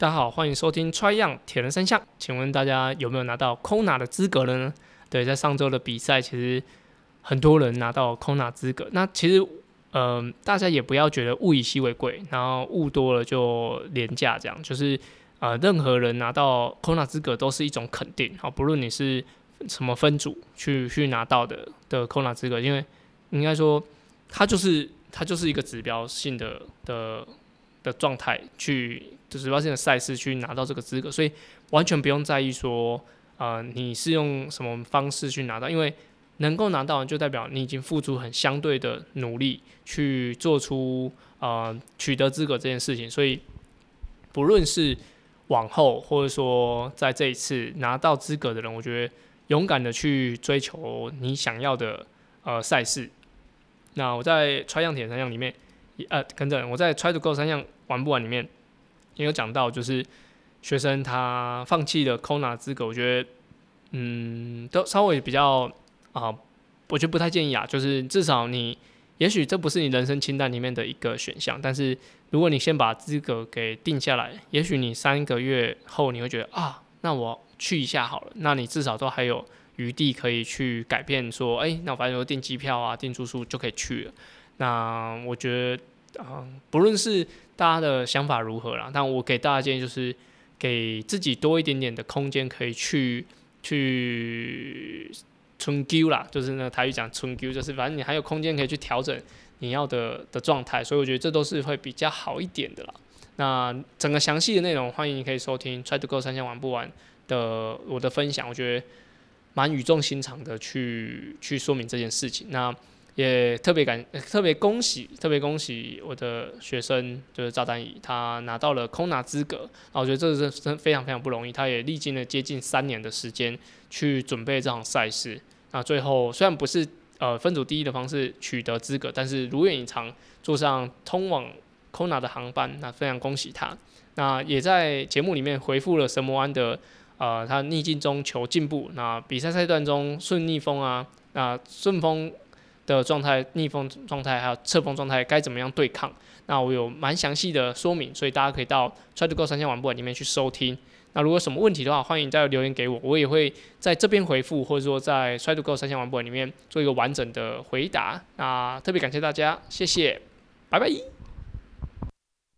大家好，欢迎收听 Try 样铁人三项。请问大家有没有拿到 Kona 的资格了呢？对，在上周的比赛，其实很多人拿到 Kona 资格。那其实，嗯、大家也不要觉得物以稀为贵，然后物多了就廉价，这样就是，呃，任何人拿到 Kona 资格都是一种肯定。好，不论你是什么分组去去拿到的的 Kona 资格，因为应该说，它就是它就是一个指标性的的的状态去。就是指标性的赛事去拿到这个资格，所以完全不用在意说，呃，你是用什么方式去拿到，因为能够拿到就代表你已经付出很相对的努力去做出呃取得资格这件事情，所以不论是往后或者说在这一次拿到资格的人，我觉得勇敢的去追求你想要的呃赛事。那我在 Try 样铁三项里面，呃，跟着我在 Try to Go 三项玩不玩里面。也有讲到，就是学生他放弃了 Kona 资格，我觉得，嗯，都稍微比较啊、我觉得不太建议啊。就是至少你，也许这不是你人生清单里面的一个选项，但是如果你先把资格给定下来，也许你三个月后你会觉得啊，那我去一下好了，那你至少都还有余地可以去改变，说，哎、那我反正说订机票啊，订住宿就可以去了。那我觉得。啊，不论是大家的想法如何啦，但我给大家建议就是，给自己多一点点的空间，可以去去春 Q 啦，就是那个台语讲春 Q，就是反正你还有空间可以去调整你要的的状态，所以我觉得这都是会比较好一点的啦。那整个详细的内容，欢迎你可以收听 Try to Go 三千玩不玩的我的分享，我觉得蛮语重心长的去去说明这件事情。那。也特别感，特别恭喜，特别恭喜我的学生，就是赵丹仪，他拿到了空拿资格。啊，我觉得这是真非常非常不容易，他也历经了接近三年的时间去准备这场赛事。那最后虽然不是呃分组第一的方式取得资格，但是如愿以偿坐上通往空拿的航班，那非常恭喜他。那也在节目里面回复了神魔安的呃他逆境中求进步，那比赛赛段中顺逆风啊，那顺风。的状态、逆风状态还有侧风状态该怎么样对抗？那我有蛮详细的说明，所以大家可以到 Try to Go 三千玩不玩里面去收听。那如果什么问题的话，欢迎再留言给我，我也会在这边回复，或者说在 Try to Go 三千玩不玩里面做一个完整的回答。那特别感谢大家，谢谢，拜拜。